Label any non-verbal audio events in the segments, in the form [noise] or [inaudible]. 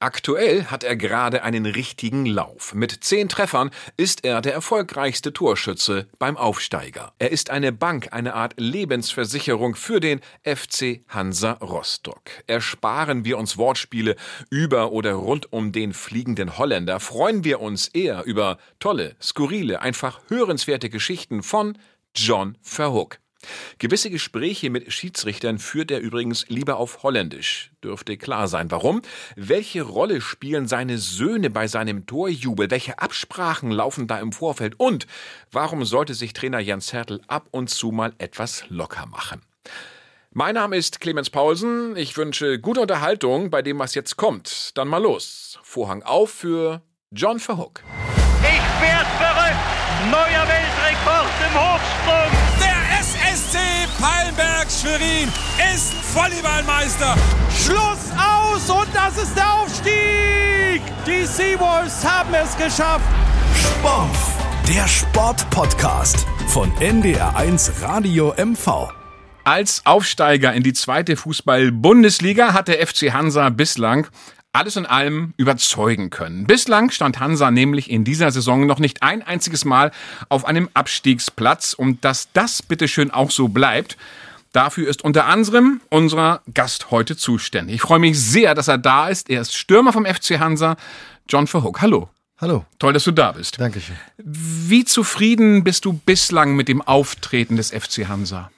Aktuell hat er gerade einen richtigen Lauf. Mit zehn Treffern ist er der erfolgreichste Torschütze beim Aufsteiger. Er ist eine Bank, eine Art Lebensversicherung für den FC Hansa Rostock. Ersparen wir uns Wortspiele über oder rund um den fliegenden Holländer, freuen wir uns eher über tolle, skurrile, einfach hörenswerte Geschichten von John Verhoek. Gewisse Gespräche mit Schiedsrichtern führt er übrigens lieber auf Holländisch. Dürfte klar sein. Warum? Welche Rolle spielen seine Söhne bei seinem Torjubel? Welche Absprachen laufen da im Vorfeld? Und warum sollte sich Trainer Jens Hertel ab und zu mal etwas locker machen? Mein Name ist Clemens Paulsen. Ich wünsche gute Unterhaltung bei dem, was jetzt kommt. Dann mal los. Vorhang auf für John Verhook. Ich werd verrückt! Neuer Weltrekord im Hochsprung! Palmberg Schwerin ist Volleyballmeister. Schluss aus und das ist der Aufstieg. Die Seawolves haben es geschafft. Sport, der Sportpodcast von NDR1 Radio MV. Als Aufsteiger in die zweite Fußball-Bundesliga hat der FC Hansa bislang alles in allem überzeugen können. Bislang stand Hansa nämlich in dieser Saison noch nicht ein einziges Mal auf einem Abstiegsplatz und dass das bitteschön auch so bleibt, Dafür ist unter anderem unser Gast heute zuständig. Ich freue mich sehr, dass er da ist. Er ist Stürmer vom FC Hansa, John Verhook. Hallo. Hallo. Toll, dass du da bist. Dankeschön. Wie zufrieden bist du bislang mit dem Auftreten des FC Hansa?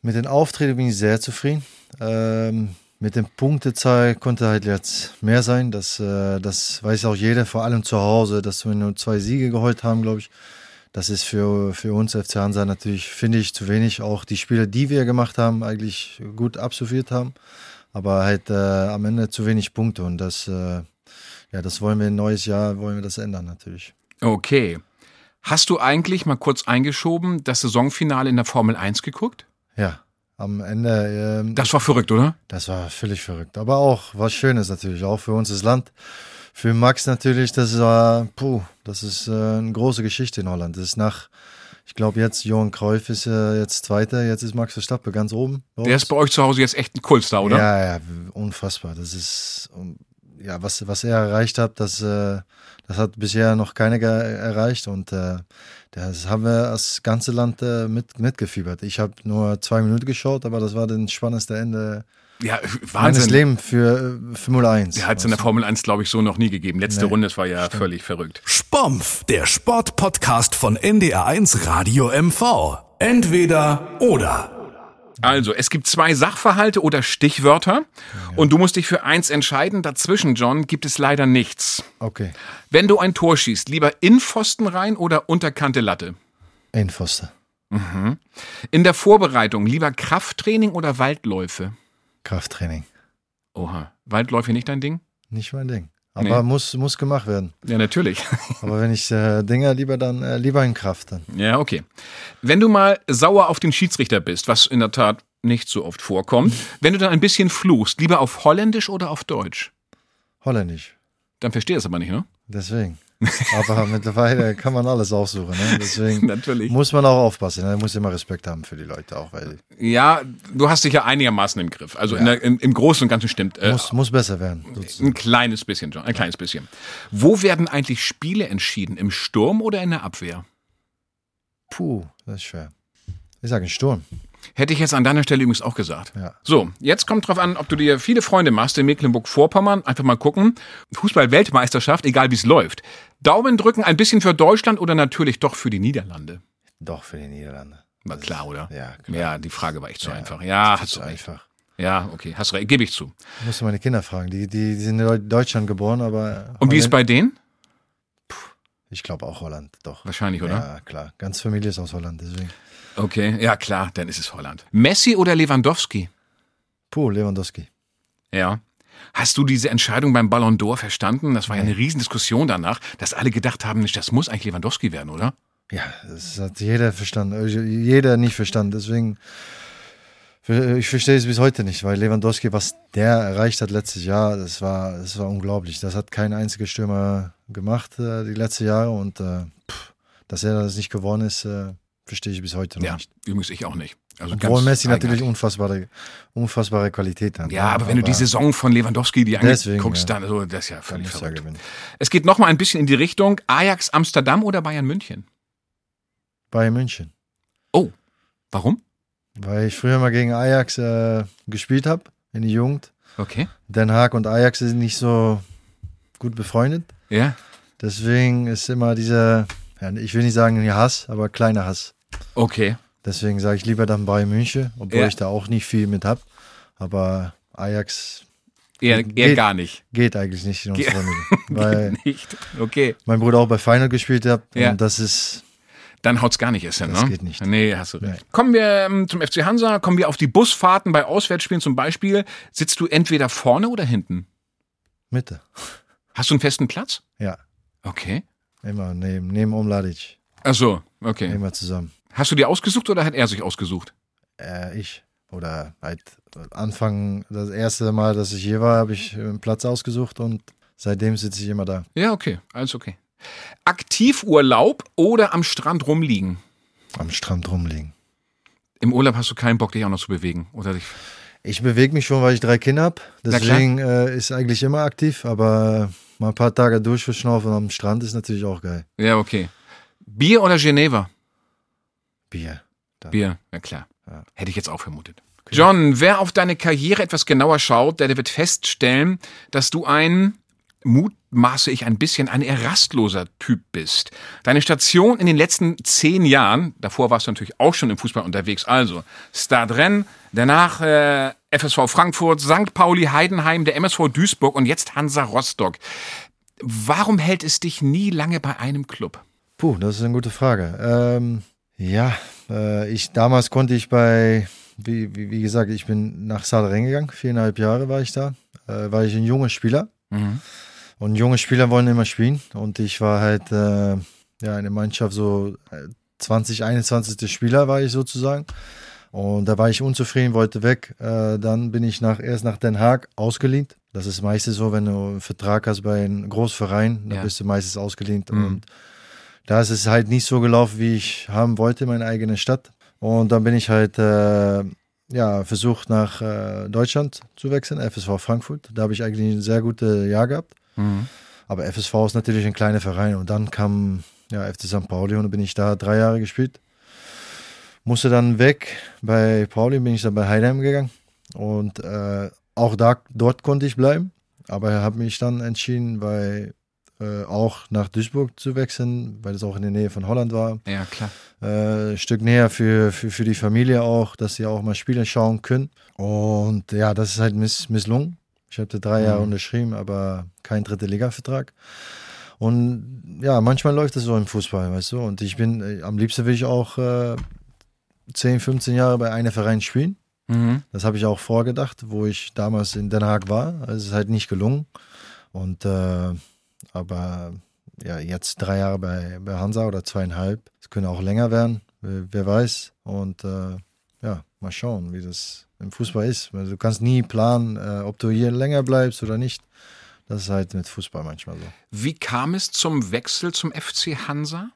Mit dem Auftreten bin ich sehr zufrieden. Ähm, mit dem Punktezahl konnte halt jetzt mehr sein. Das, äh, das weiß auch jeder, vor allem zu Hause, dass wir nur zwei Siege geholt haben, glaube ich. Das ist für, für uns FC Hansa natürlich, finde ich, zu wenig. Auch die Spiele, die wir gemacht haben, eigentlich gut absolviert haben. Aber halt äh, am Ende zu wenig Punkte. Und das, äh, ja, das wollen wir im neues Jahr, wollen wir das ändern natürlich. Okay. Hast du eigentlich mal kurz eingeschoben das Saisonfinale in der Formel 1 geguckt? Ja am Ende. Ähm, das war verrückt, oder? Das war völlig verrückt. Aber auch was Schönes natürlich, auch für uns das Land. Für Max natürlich, das war, puh, das ist äh, eine große Geschichte in Holland. Das ist nach, ich glaube jetzt, Johann Cruyff ist äh, jetzt Zweiter, jetzt ist Max Verstappen ganz oben. Der ist bei euch zu Hause jetzt echt ein Kultstar, oder? Ja, ja, unfassbar. Das ist, ja, was, was er erreicht hat, das, äh, das hat bisher noch keiner erreicht und äh, das haben wir als ganze Land äh, mit, mitgefiebert. Ich habe nur zwei Minuten geschaut, aber das war das spannendste Ende ja, Wahnsinn. meines Lebens für Formel 1. Der hat es in der Formel 1, glaube ich, so noch nie gegeben. Letzte nee, Runde, das war ja stimmt. völlig verrückt. Spompf, der Sportpodcast von NDR1 Radio MV. Entweder oder. Also, es gibt zwei Sachverhalte oder Stichwörter ja. und du musst dich für eins entscheiden. Dazwischen, John, gibt es leider nichts. Okay. Wenn du ein Tor schießt, lieber in Pfosten rein oder unterkante Latte? In Pfosten. Mhm. In der Vorbereitung lieber Krafttraining oder Waldläufe? Krafttraining. Oha. Waldläufe nicht dein Ding? Nicht mein Ding. Aber nee. muss, muss gemacht werden. Ja, natürlich. [laughs] Aber wenn ich äh, Dinge lieber dann äh, lieber in Kraft dann. Ja, okay. Wenn du mal sauer auf den Schiedsrichter bist, was in der Tat nicht so oft vorkommt, [laughs] wenn du dann ein bisschen fluchst, lieber auf Holländisch oder auf Deutsch? Holländisch. Dann verstehst du aber nicht, ne? Deswegen. [laughs] Aber mittlerweile kann man alles aussuchen. Ne? Deswegen [laughs] Natürlich. muss man auch aufpassen. Man ne? muss immer Respekt haben für die Leute auch. Weil ja, du hast dich ja einigermaßen im Griff. Also ja. der, im, im, Großen und Ganzen stimmt. Äh, muss, muss besser werden. Sozusagen. Ein kleines bisschen, John. Ein kleines bisschen. Wo werden eigentlich Spiele entschieden? Im Sturm oder in der Abwehr? Puh, das ist schwer. Ich sage Sturm. Hätte ich jetzt an deiner Stelle übrigens auch gesagt. Ja. So, jetzt kommt drauf an, ob du dir viele Freunde machst in Mecklenburg-Vorpommern. Einfach mal gucken. Fußball-Weltmeisterschaft, egal wie es läuft. Daumen drücken ein bisschen für Deutschland oder natürlich doch für die Niederlande? Doch für die Niederlande. War klar, oder? Ja, klar. Ja, die Frage war echt so ja, einfach. Ja, hast du recht. Einfach. Ja, okay, hast recht, gebe ich zu. Ich musste meine Kinder fragen. Die, die, die sind in Deutschland geboren, aber. Und wie ist bei denen? Ich glaube auch Holland, doch. Wahrscheinlich, oder? Ja, klar. Ganz Familie ist aus Holland, deswegen. Okay, ja klar, dann ist es Holland. Messi oder Lewandowski? Puh, Lewandowski. Ja. Hast du diese Entscheidung beim Ballon d'Or verstanden? Das war ja eine Riesendiskussion danach, dass alle gedacht haben, das muss eigentlich Lewandowski werden, oder? Ja, das hat jeder verstanden, also jeder nicht verstanden. Deswegen, ich verstehe es bis heute nicht, weil Lewandowski, was der erreicht hat letztes Jahr, das war, das war unglaublich. Das hat kein einziger Stürmer gemacht äh, die letzten Jahre und äh, pff, dass er das nicht geworden ist, äh, Verstehe ich bis heute noch ja, nicht. Übrigens ich auch nicht. Also Obwohl Messi natürlich unfassbare, unfassbare Qualität hat. Ja, aber wenn du die Saison von Lewandowski die anguckst, ja. dann also, das ist ja völlig er verrückt. Es geht noch mal ein bisschen in die Richtung Ajax Amsterdam oder Bayern München. Bayern München. Oh, warum? Weil ich früher mal gegen Ajax äh, gespielt habe in der Jugend. Okay. Den Haag und Ajax sind nicht so gut befreundet. Ja. Deswegen ist immer dieser, ja, ich will nicht sagen Hass, aber kleiner Hass. Okay. Deswegen sage ich lieber dann Bayern München, obwohl Ja. ich da auch nicht viel mit habe. Aber Ajax Eher, eher Geht- gar nicht. geht eigentlich nicht in Ge- unserer Familie. [laughs] Weil Nicht. Okay. mein Bruder auch bei Final gespielt hat Ja. und das ist, Dann haut's gar nicht erst hin, Das ne? geht nicht. Nee, hast du recht. Nee. Kommen wir ähm, zum FC Hansa, kommen wir auf die Busfahrten bei Auswärtsspielen zum Beispiel. Sitzt du entweder vorne oder hinten? Mitte. Hast du einen festen Platz? Ja, Okay. immer neben, neben Omladic. Ach so, okay. Immer zusammen. Hast du dir ausgesucht oder hat er sich ausgesucht? Äh, ich. Oder halt Anfang, das erste Mal, dass ich hier war, habe ich einen Platz ausgesucht und seitdem sitze ich immer da. Ja, okay, alles okay. Aktivurlaub oder am Strand rumliegen? Am Strand rumliegen. Im Urlaub hast du keinen Bock, dich auch noch zu bewegen, oder dich? Ich bewege mich schon, weil ich drei Kinder habe. Deswegen äh, ist eigentlich immer aktiv, aber mal ein paar Tage durchverschnaufen am Strand ist natürlich auch geil. Ja, okay. Bier oder Geneva? Bier. Da. Bier, ja klar. Ja. Hätte ich jetzt auch vermutet. John, wer auf deine Karriere etwas genauer schaut, der wird feststellen, dass du ein, mutmaße ich ein bisschen, ein errastloser Typ bist. Deine Station in den letzten zehn Jahren, davor warst du natürlich auch schon im Fußball unterwegs, also Stade Rennes, danach äh, FSV Frankfurt, St. Pauli, Heidenheim, der MSV Duisburg und jetzt Hansa Rostock. Warum hält es dich nie lange bei einem Club? Puh, das ist eine gute Frage. Ähm, ja, äh, ich damals konnte ich bei, wie, wie, wie gesagt, ich bin nach Sadren gegangen, viereinhalb Jahre war ich da, äh, war ich ein junger Spieler. Und junge Spieler wollen immer spielen. Und ich war halt äh, ja in der Mannschaft so äh, 20, 21. Spieler war ich sozusagen. Und da war ich unzufrieden, wollte weg. Äh, dann bin ich nach, erst nach Den Haag ausgeliehen. Das ist meistens so, wenn du einen Vertrag hast bei einem Großverein, dann Ja. bist du meistens ausgelehnt. Mhm. Und da ist es halt nicht so gelaufen, wie ich haben wollte, meine eigene Stadt. Und dann bin ich halt äh, ja, versucht, nach äh, Deutschland zu wechseln, FSV Frankfurt. Da habe ich eigentlich ein sehr gutes Jahr gehabt. Aber FSV ist natürlich ein kleiner Verein. Und dann kam ja, FC St. Pauli und bin ich da drei Jahre gespielt. Musste dann weg. Bei Pauli bin ich dann bei Heidenheim gegangen. Und äh, auch da, dort konnte ich bleiben. Aber habe mich dann entschieden, weil äh, auch nach Duisburg zu wechseln, weil es auch in der Nähe von Holland war. Ja, klar. Äh, ein Stück näher für, für, für die Familie auch, dass sie auch mal Spiele schauen können. Und ja, das ist halt miss, misslungen. Ich hatte drei Jahre unterschrieben, aber kein dritte Liga-Vertrag. Und ja, manchmal läuft es so im Fußball, weißt du. Und ich bin, äh, am liebsten will ich auch äh, 10, 15 Jahre bei einem Verein spielen. Mhm. Das habe ich auch vorgedacht, wo ich damals in Den Haag war. Es ist halt nicht gelungen. Und äh, aber ja, jetzt drei Jahre bei, bei Hansa oder zweieinhalb. Es können auch länger werden, wer, wer weiß. Und äh, ja, mal schauen, wie das im Fußball ist. Weil Du kannst nie planen, äh, ob du hier länger bleibst oder nicht. Das ist halt mit Fußball manchmal so. Wie kam es zum Wechsel zum FC Hansa?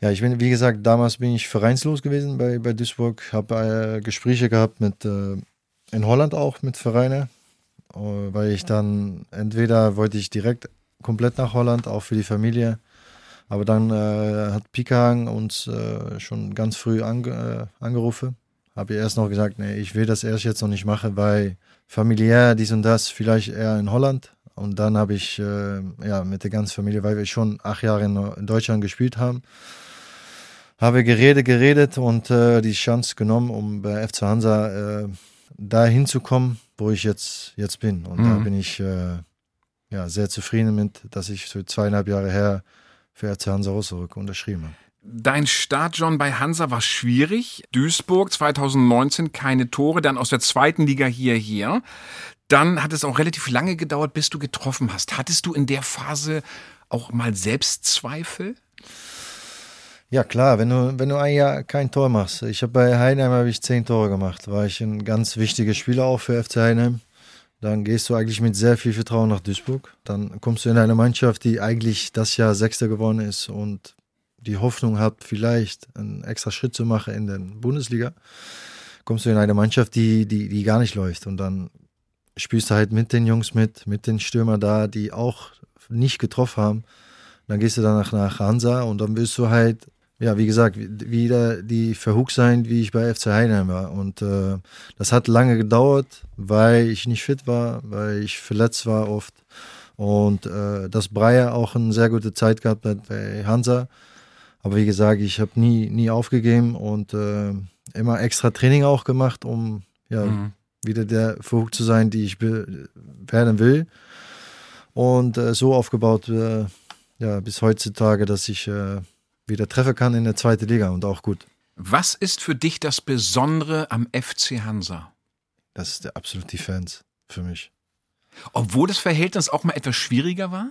Ja, ich bin, wie gesagt, damals bin ich vereinslos gewesen bei, bei Duisburg. Habe äh, Gespräche gehabt mit, äh, in Holland auch mit Vereinen, äh, weil ich dann entweder wollte ich direkt komplett nach Holland, auch für die Familie. Aber dann äh, hat Pikahang uns äh, schon ganz früh ange, äh, angerufen. Habe ich erst noch gesagt, nee, ich will das erst jetzt noch nicht machen, weil familiär dies und das vielleicht eher in Holland. Und dann habe ich äh, ja mit der ganzen Familie, weil wir schon acht Jahre in, Deutschland gespielt haben, habe geredet, geredet und äh, die Chance genommen, um bei FC Hansa äh, da hinzukommen, wo ich jetzt, jetzt bin. Und da Mhm. bin ich äh, ja, sehr zufrieden mit, dass ich so zweieinhalb Jahre her für FC Hansa Rostock unterschrieben habe. Dein Start, John, bei Hansa war schwierig. Duisburg 2019 keine Tore, dann aus der zweiten Liga hierher. Dann hat es auch relativ lange gedauert, bis du getroffen hast. Hattest du in der Phase auch mal Selbstzweifel? Ja klar, wenn du, wenn du ein Jahr kein Tor machst. Ich habe bei Heidenheim habe ich zehn Tore gemacht, war ich ein ganz wichtiger Spieler auch für FC Heidenheim. Dann gehst du eigentlich mit sehr viel Vertrauen nach Duisburg. Dann kommst du in eine Mannschaft, die eigentlich das Jahr Sechster geworden ist und die Hoffnung habt, vielleicht einen extra Schritt zu machen in der Bundesliga, kommst du in eine Mannschaft, die, die, die gar nicht läuft. Und dann spielst du halt mit den Jungs mit, mit den Stürmer da, die auch nicht getroffen haben. Dann gehst du danach nach Hansa und dann willst du halt, ja, wie gesagt, wieder die verhuckt sein, wie ich bei FC Heidenheim war. Und äh, das hat lange gedauert, weil ich nicht fit war, weil ich verletzt war oft. Und äh, dass Breyer auch eine sehr gute Zeit gehabt hat bei Hansa. Aber wie gesagt, ich habe nie, nie aufgegeben und äh, immer extra Training auch gemacht, um ja, mhm. wieder der Verhuckt zu sein, die ich werden will. Und äh, so aufgebaut äh, ja, bis heutzutage, dass ich äh, wieder treffen kann in der zweiten Liga und auch gut. Was ist für dich das Besondere am FC Hansa? Das ist der absolut die Fans für mich. Obwohl das Verhältnis auch mal etwas schwieriger war?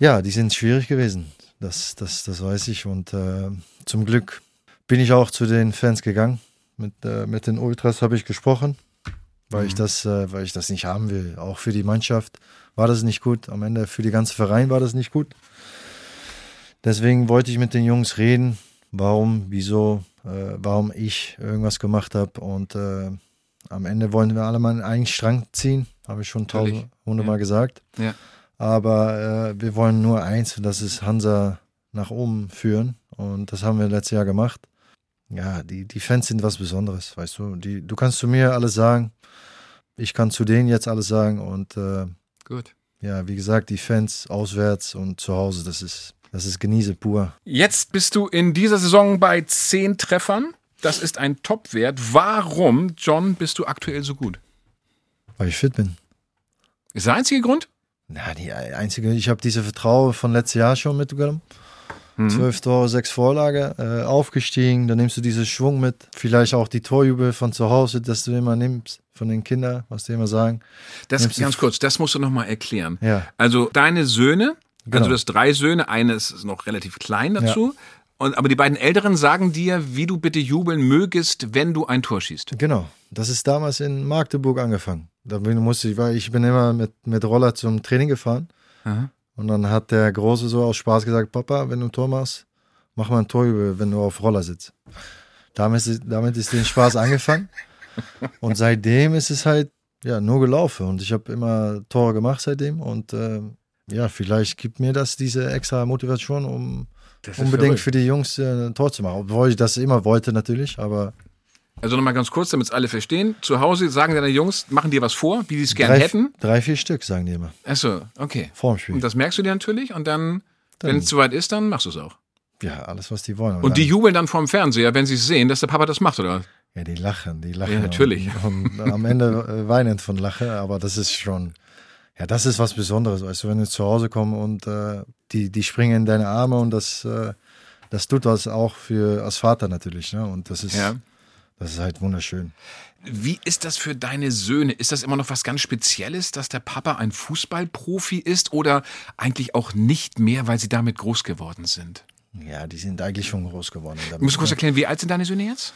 Ja, die sind schwierig gewesen. Das, das, das weiß ich. Und äh, zum Glück bin ich auch zu den Fans gegangen. Mit, äh, mit den Ultras habe ich gesprochen, weil, mhm. ich das, äh, weil ich das nicht haben will. Auch für die Mannschaft war das nicht gut. Am Ende für die ganze Verein war das nicht gut. Deswegen wollte ich mit den Jungs reden, warum, wieso, äh, warum ich irgendwas gemacht habe. Und äh, am Ende wollen wir alle mal einen Strang ziehen, habe ich schon tausend hundertmal ja. gesagt. Ja. Aber äh, wir wollen nur eins, und das ist Hansa nach oben führen. Und das haben wir letztes Jahr gemacht. Ja, die, die Fans sind was Besonderes, weißt du. Die, du kannst zu mir alles sagen. Ich kann zu denen jetzt alles sagen. Und äh, Gut. Ja, wie gesagt, die Fans auswärts und zu Hause, das ist, das ist Genieße pur. Jetzt bist du in dieser Saison bei zehn Treffern. Das ist ein Topwert. Warum, John, bist du aktuell so gut? Weil ich fit bin. Ist der einzige Grund? Na, die einzige, ich habe diese Vertrauen von letztes Jahr schon mitgenommen. Mhm. Zwölf Tore, sechs Vorlage, äh, aufgestiegen, dann nimmst du diesen Schwung mit. Vielleicht auch die Torjubel von zu Hause, dass du immer nimmst von den Kindern, was die immer sagen. Das nimmst ganz kurz, das musst du nochmal erklären. Ja. Also deine Söhne, genau. also du hast drei Söhne, eines ist noch relativ klein dazu. Ja. Und, aber die beiden Älteren sagen dir, wie du bitte jubeln mögest, wenn du ein Tor schießt. Genau. Das ist damals in Magdeburg angefangen. Da musste ich, weil ich bin immer mit, mit Roller zum Training gefahren. Aha. Und dann hat der Große so aus Spaß gesagt, Papa, wenn du ein Tor machst, mach mal ein Tor, wenn du auf Roller sitzt. Damit ist, damit ist den Spaß angefangen. [laughs] Und seitdem ist es halt ja nur gelaufen. Und ich habe immer Tore gemacht seitdem. Und äh, ja, vielleicht gibt mir das diese extra Motivation, um unbedingt verrückt. für die Jungs äh, ein Tor zu machen. Obwohl ich das immer wollte natürlich, aber also nochmal ganz kurz, damit es alle verstehen. Zu Hause sagen deine Jungs, machen dir was vor, wie sie es gerne hätten. Drei, vier Stück sagen die immer. Achso, okay. Vorm Spiel. Und das merkst du dir natürlich und dann, dann wenn es soweit ist, dann machst du es auch. Ja, alles, was die wollen. Und, und die jubeln dann vorm Fernseher, wenn sie es sehen, dass der Papa das macht, oder? Ja, die lachen, die lachen. Ja, natürlich. Und, und am Ende äh, weinen von Lachen, aber das ist schon, ja, das ist was Besonderes. Weißt du, wenn du zu Hause kommst und äh, die, die springen in deine Arme und das, äh, das tut was auch für als Vater natürlich. Ne? Und das ist. Ja das ist halt wunderschön. Wie ist das für deine Söhne? Ist das immer noch was ganz Spezielles, dass der Papa ein Fußballprofi ist oder eigentlich auch nicht mehr, weil sie damit groß geworden sind? Ja, die sind eigentlich schon groß geworden. Damit. Du musst kurz erklären, wie alt sind deine Söhne jetzt?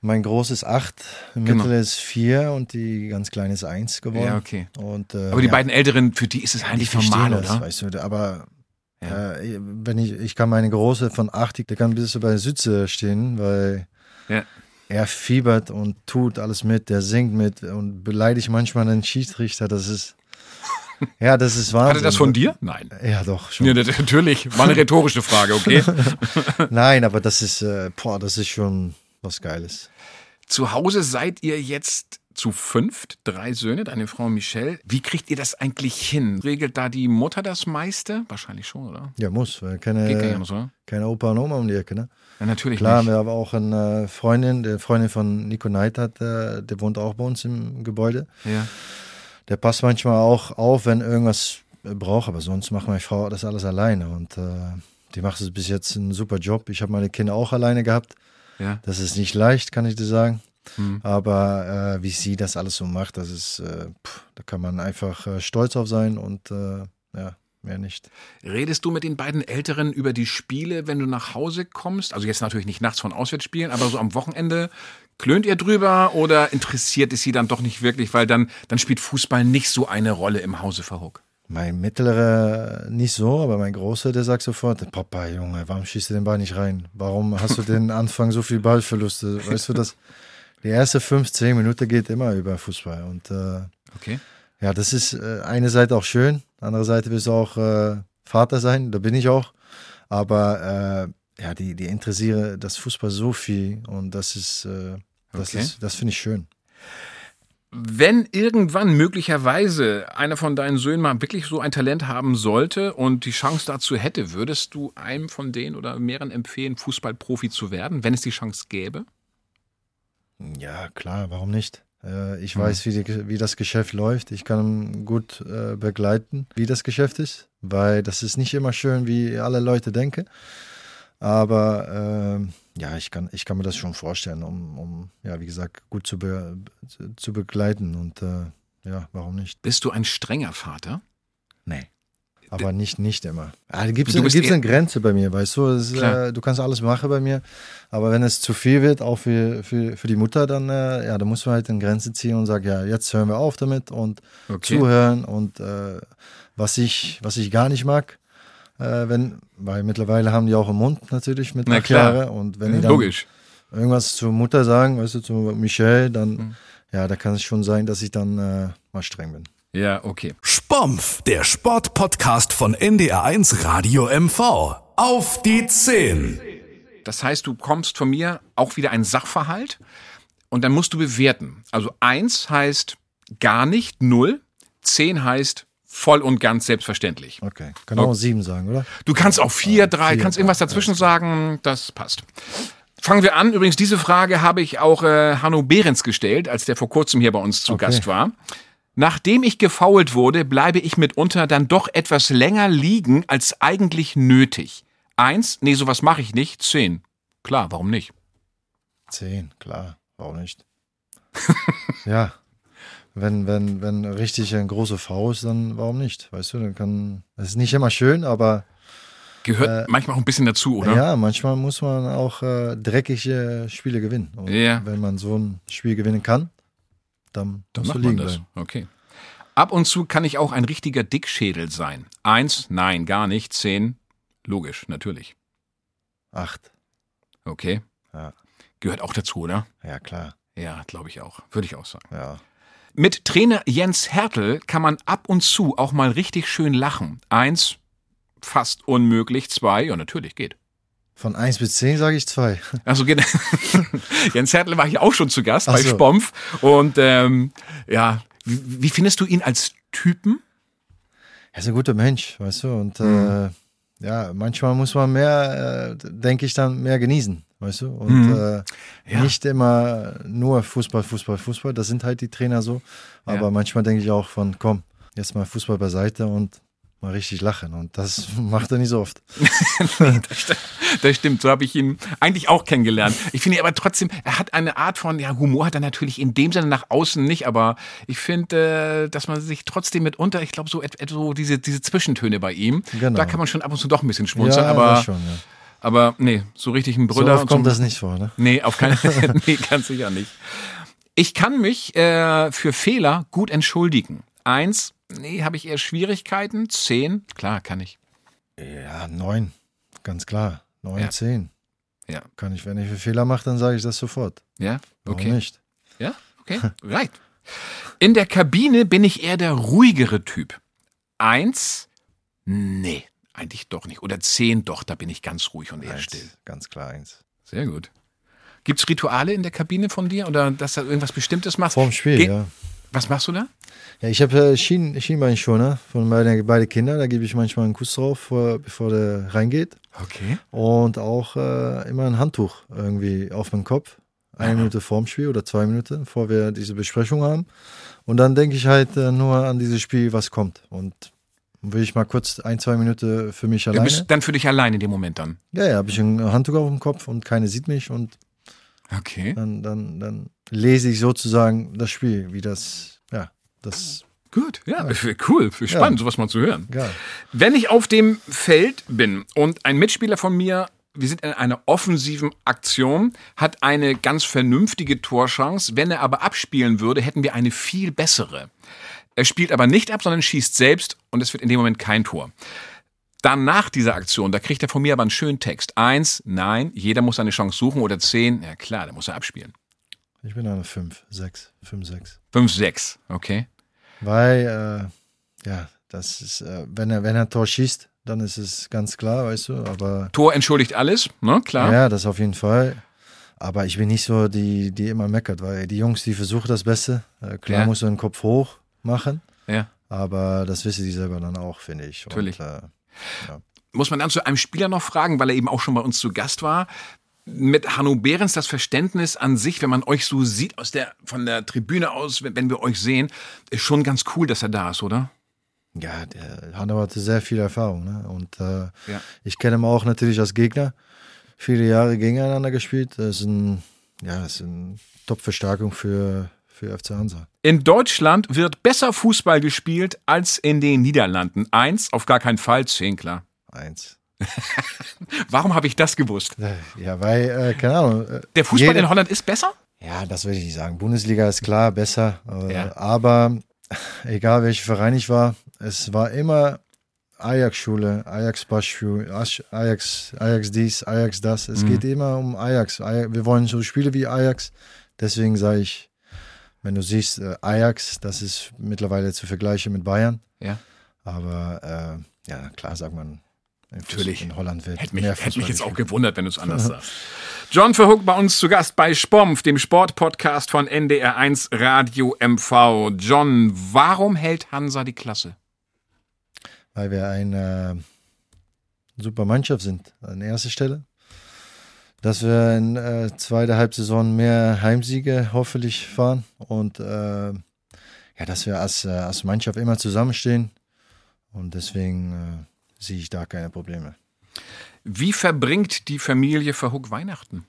Mein Großes ist acht, genau. Mittel ist vier und die ganz kleine ist eins geworden. Ja, okay. Und, äh, aber die ja, beiden Älteren, für die ist es eigentlich normal, das, oder? Weißt du, aber ja. äh, wenn ich, ich kann meine Große von acht, der kann bis bei der Südse stehen, weil ja er fiebert und tut alles mit, der singt mit und beleidigt manchmal den Schiedsrichter. Das ist, ja, das ist Wahnsinn. Hatte das von dir? Nein. Ja, doch, schon. Ja, natürlich. War eine rhetorische Frage, okay? [laughs] Nein, aber das ist, äh, boah, das ist schon was Geiles. Zu Hause seid ihr jetzt zu fünft, drei Söhne, deine Frau Michelle. Wie kriegt ihr das eigentlich hin? Regelt da die Mutter das meiste? Wahrscheinlich schon, oder? Ja, muss, weil keine, Geht keine Opa und Oma um die Ecke, ne? Ja, natürlich Klar, nicht. wir haben auch eine Freundin, die Freundin von Nico Neidhardt, der, der wohnt auch bei uns im Gebäude. Ja. Der passt manchmal auch auf, wenn irgendwas braucht, aber sonst macht meine Frau das alles alleine und äh, die macht es bis jetzt einen super Job. Ich habe meine Kinder auch alleine gehabt. Ja. Das ist nicht leicht, kann ich dir sagen. Mhm. Aber äh, wie sie das alles so macht, das ist, äh, pff, da kann man einfach äh, stolz auf sein und äh, ja, mehr nicht. Redest du mit den beiden Älteren über die Spiele, wenn du nach Hause kommst? Also jetzt natürlich nicht nachts von Auswärtsspielen, aber so am Wochenende klönt ihr drüber oder interessiert es sie dann doch nicht wirklich, weil dann, dann spielt Fußball nicht so eine Rolle im Hause Verhook? Mein mittlerer nicht so, aber mein großer, der sagt sofort, Papa, Junge, warum schießt du den Ball nicht rein? Warum hast du den Anfang so viel Ballverluste? Weißt du, das, die erste 15 Minuten geht immer über Fußball. Und äh, Okay. ja, das ist äh, eine Seite auch schön, andere Seite willst du auch äh, Vater sein, da bin ich auch. Aber äh, ja, die, die interessieren das Fußball so viel und das ist, äh, das Okay. ist, das finde ich schön. Wenn irgendwann möglicherweise einer von deinen Söhnen mal wirklich so ein Talent haben sollte und die Chance dazu hätte, würdest du einem von denen oder mehreren empfehlen, Fußballprofi zu werden, wenn es die Chance gäbe? Ja, klar, warum nicht? Äh, ich weiß, wie, die, wie das Geschäft läuft. Ich kann gut äh, begleiten, wie das Geschäft ist, weil das ist nicht immer schön, wie alle Leute denken. Aber ähm, ja, ich kann, ich kann mir das schon vorstellen, um, um ja, wie gesagt, gut zu, be, zu begleiten. Und äh, ja, warum nicht? Bist du ein strenger Vater? Nee. Aber nicht, nicht immer. Ja, da gibt es eher- eine Grenze bei mir, weißt du? Es, äh, du kannst alles machen bei mir, aber wenn es zu viel wird, auch für, für, für die Mutter, dann, äh, ja, dann muss man halt eine Grenze ziehen und sagen, ja, jetzt hören wir auf damit und Okay. zuhören und äh, was, ich, was ich gar nicht mag, äh, wenn, weil mittlerweile haben die auch im Mund natürlich mit Na klar. Und wenn die dann Logisch. irgendwas zur Mutter sagen, weißt du, zu Michelle, dann, Mhm. ja, da kann es schon sein, dass ich dann äh, mal streng bin. Ja, okay. Spompf, der Sportpodcast von NDR1 Radio MV. Auf die 10. Das heißt, du kommst von mir auch wieder ein Sachverhalt und dann musst du bewerten. Also eins heißt gar nicht, null. Zehn heißt voll und ganz selbstverständlich. Okay, kann auch sieben sagen, oder? Du kannst auch vier, drei, vier, kannst irgendwas dazwischen sagen, das passt. Fangen wir an. Übrigens, diese Frage habe ich auch äh, Hanno Behrens gestellt, als der vor kurzem hier bei uns zu Okay. Gast war. Nachdem ich gefoult wurde, bleibe ich mitunter dann doch etwas länger liegen als eigentlich nötig. Eins, nee, sowas mache ich nicht. Zehn. Klar, warum nicht? Zehn, klar, warum nicht? [laughs] ja, wenn, wenn, wenn richtig ein großer V ist, dann warum nicht? Weißt du, dann kann, es ist nicht immer schön, aber Gehört manchmal auch ein bisschen dazu, oder? Äh, ja, manchmal muss man auch äh, dreckige Spiele gewinnen. Und Ja. wenn man so ein Spiel gewinnen kann, dann, Dann macht man das. bleiben. Okay. Ab und zu kann ich auch ein richtiger Dickschädel sein. Eins, nein, gar nicht. Zehn, logisch, natürlich. Acht, Okay. Ja. Gehört auch dazu, oder? ja klar, Ja, glaube ich auch. Würde ich auch sagen. ja. Mit Trainer Jens Hertel kann man ab und zu auch mal richtig schön lachen. Eins, fast unmöglich. Zwei, ja, natürlich geht. Von eins bis zehn sage ich zwei. [laughs] Also geht- [laughs] Jens Hertel war hier auch schon zu Gast Ach bei so. Spompf. Und ähm, ja, wie, wie findest du ihn als Typen? Er ist ein guter Mensch, weißt du, und Mhm. äh, ja, manchmal muss man mehr, äh, denke ich, dann mehr genießen, weißt du, und Mhm. äh, Ja. nicht immer nur Fußball, Fußball, Fußball, das sind halt die Trainer so, aber Ja. manchmal denke ich auch von, komm, jetzt mal Fußball beiseite und mal richtig lachen und das [laughs] macht er nicht so oft. [laughs] Das stimmt, so habe ich ihn eigentlich auch kennengelernt. Ich finde aber trotzdem, er hat eine Art von, ja, Humor hat er natürlich in dem Sinne nach außen nicht, aber ich finde, äh, dass man sich trotzdem mitunter, ich glaube, so, so diese, diese Zwischentöne bei ihm, Genau. da kann man schon ab und zu doch ein bisschen schmunzeln, ja, aber, das schon, ja. aber nee, so richtig ein So Brüller. und kommt so, das nicht vor, ne? Nee, auf keinen [laughs] Fall. nee, ganz sicher nicht. Ich kann mich äh, für Fehler gut entschuldigen. Eins, nee, habe ich eher Schwierigkeiten. Zehn, klar, kann ich. Ja, neun, ganz klar, neun, Ja. zehn. Ja. Kann ich, wenn ich einen Fehler mache, dann sage ich das sofort. Ja, Warum okay. nicht? Ja, okay, [laughs] right. In der Kabine bin ich eher der ruhigere Typ. Eins, nee, eigentlich doch nicht. Oder zehn, doch, da bin ich ganz ruhig und eher Eins, still. Ganz klar eins. Sehr gut. Gibt's Rituale in der Kabine von dir oder dass du irgendwas Bestimmtes machst? Vorm Spiel, Ge- ja. Was machst du da? Ja, ich habe äh, Schien, Schienbeinschoner von meinen beiden Kindern. Da gebe ich manchmal einen Kuss drauf, vor, bevor der reingeht. Okay. Und auch äh, immer ein Handtuch irgendwie auf meinen Kopf. Eine Minute vorm Spiel oder zwei Minuten, bevor wir diese Besprechung haben. Und dann denke ich halt äh, nur an dieses Spiel, was kommt. Und will ich mal kurz ein, zwei Minuten für mich Du alleine. bist dann für dich allein in dem Moment dann. Ja, ja, habe ich ein Handtuch auf dem Kopf und keine sieht mich. Und Okay. dann, dann, dann lese ich sozusagen das Spiel, wie das, das, Gut, ja, cool, spannend, sowas mal zu hören. ja. Wenn ich auf dem Feld bin und ein Mitspieler von mir, wir sind in einer offensiven Aktion, hat eine ganz vernünftige Torchance, wenn er aber abspielen würde, hätten wir eine viel bessere. Er spielt aber nicht ab, sondern schießt selbst und es wird in dem Moment kein Tor. Dann nach dieser Aktion, da kriegt er von mir aber einen schönen Text. Eins, nein, jeder muss seine Chance suchen oder zehn, ja klar, da muss er abspielen. Ich bin eine 5, 6, 5, 6. Fünf, sechs, okay. Weil, äh, ja, das ist, äh, wenn er, wenn er Tor schießt, dann ist es ganz klar, weißt du, aber Tor entschuldigt alles, ne, klar. ja, das auf jeden Fall. Aber ich bin nicht so die, die immer meckert, weil die Jungs, die versuchen das Beste. Äh, klar Ja. musst du den Kopf hoch machen, Ja. aber das wissen die selber dann auch, finde ich. Natürlich. Und, äh, Muss man dann zu einem Spieler noch fragen, weil er eben auch schon bei uns zu Gast war. Mit Hanno Behrens das Verständnis an sich, wenn man euch so sieht aus der, von der Tribüne aus, wenn wir euch sehen, ist schon ganz cool, dass er da ist, oder? ja, der Hanno hatte sehr viel Erfahrung. Ne? Und äh, Ja. ich kenne ihn auch natürlich als Gegner. Viele Jahre gegeneinander gespielt. Das ist ein, ja, ist eine Top-Verstärkung für, für FC Hansa. In Deutschland wird besser Fußball gespielt als in den Niederlanden. Eins, auf gar keinen Fall, zehn, klar. Eins. [laughs] Warum habe ich das gewusst? Äh, Ja, weil, äh, keine Ahnung. äh, Der Fußball jeder- in Holland ist besser? Ja, das will ich nicht sagen. Bundesliga ist klar besser, äh, Ja. aber egal welcher Verein ich war, es war immer Ajax-Schule, Ajax-Bassschule, Ajax, Ajax dies, Ajax das. Es geht immer um Ajax. Aj- Wir wollen so Spiele wie Ajax. Deswegen sage ich, wenn du siehst, äh, Ajax, das ist mittlerweile zu vergleichen mit Bayern. Ja. Aber äh, ja, klar sagt man, Natürlich. in Holland wird Hätte mich, hätte mich jetzt auch gewundert, wenn du es anders sagst. [laughs] John Verhook bei uns zu Gast bei Spompf, dem Sportpodcast von NDR1 Radio MV. John, warum hält Hansa die Klasse? weil wir eine super Mannschaft sind an erster Stelle. Dass wir in äh, zweiter Halbsaison mehr Heimsiege hoffentlich fahren und äh, ja, dass wir als, äh, als Mannschaft immer zusammenstehen und deswegen äh, sehe ich da keine Probleme. Wie verbringt die Familie Verhook Weihnachten?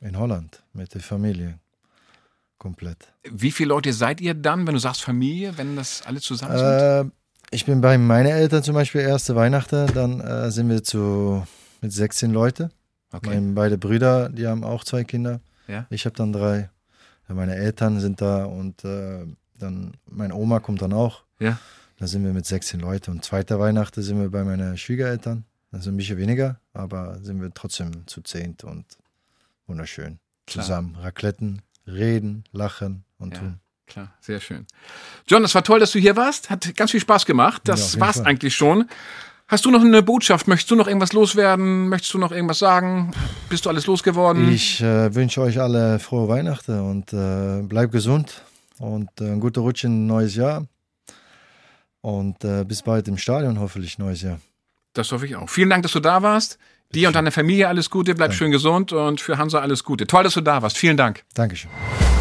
In Holland mit der Familie komplett. Wie viele Leute seid ihr dann, wenn du sagst Familie, wenn das alle zusammen sind? Äh, ich bin bei meinen Eltern zum Beispiel erste Weihnachten, dann äh, sind wir zu mit 16 Leute. Okay. Meine beide Brüder, die haben auch zwei Kinder. Ja. Ich habe dann drei. Ja, Meine Eltern sind da und äh, dann meine Oma kommt dann auch. Ja. Da sind wir mit 16 Leuten. Und zweiter Weihnachten sind wir bei meinen Schwiegereltern. Ist ein bisschen weniger, aber sind wir trotzdem zu zehnt und wunderschön. Klar. Zusammen Racletten, reden, lachen und Ja. tun. Klar, sehr schön. John, es war toll, dass du hier warst. Hat ganz viel Spaß gemacht. Ja, Das jeden war's Fall. eigentlich schon. Hast du noch eine Botschaft? Möchtest du noch irgendwas loswerden? Möchtest du noch irgendwas sagen? Bist du alles losgeworden? Ich äh, wünsche euch alle frohe Weihnachten und äh, bleibt gesund und äh, ein guter Rutsch in ein neues Jahr. Und äh, bis bald im Stadion, hoffentlich neues Jahr. Das hoffe ich auch. Vielen Dank, dass du da warst. Dir und deiner Familie alles Gute. Bleib schön gesund und für Hansa alles Gute. Toll, dass du da warst. Vielen Dank. Dankeschön.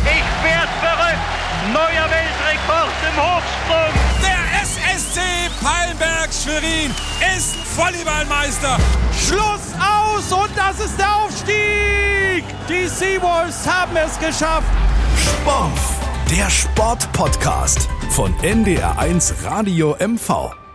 Ich werd verrückt. Neuer Weltrekord im Hochsprung. Der SSC Palmberg Schwerin ist Volleyballmeister. Schluss aus und das ist der Aufstieg. Die Seawolves haben es geschafft. Spompf, der Sportpodcast von NDR1 Radio MV.